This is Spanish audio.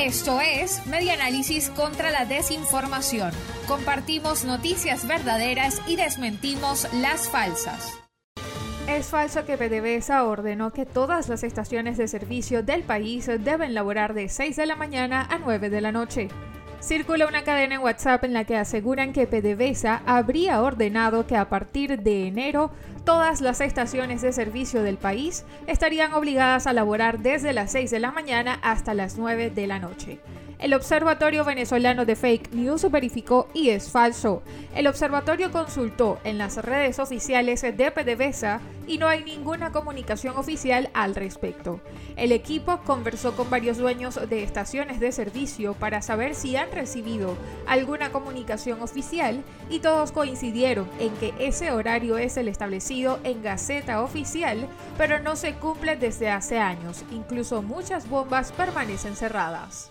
Esto es Media Análisis contra la Desinformación. Compartimos noticias verdaderas y desmentimos las falsas. Es falso que PDVSA ordenó que todas las estaciones de servicio del país deben laborar de 6 de la mañana a 9 de la noche. Circula una cadena en WhatsApp en la que aseguran que PDVSA habría ordenado que a partir de enero todas las estaciones de servicio del país estarían obligadas a laborar desde las 6 de la mañana hasta las 9 de la noche. El Observatorio Venezolano de Fake News verificó y es falso. El observatorio consultó en las redes oficiales de PDVSA y no hay ninguna comunicación oficial al respecto. El equipo conversó con varios dueños de estaciones de servicio para saber si han recibido alguna comunicación oficial y todos coincidieron en que ese horario es el establecido en Gaceta Oficial, pero no se cumple desde hace años. Incluso muchas bombas permanecen cerradas.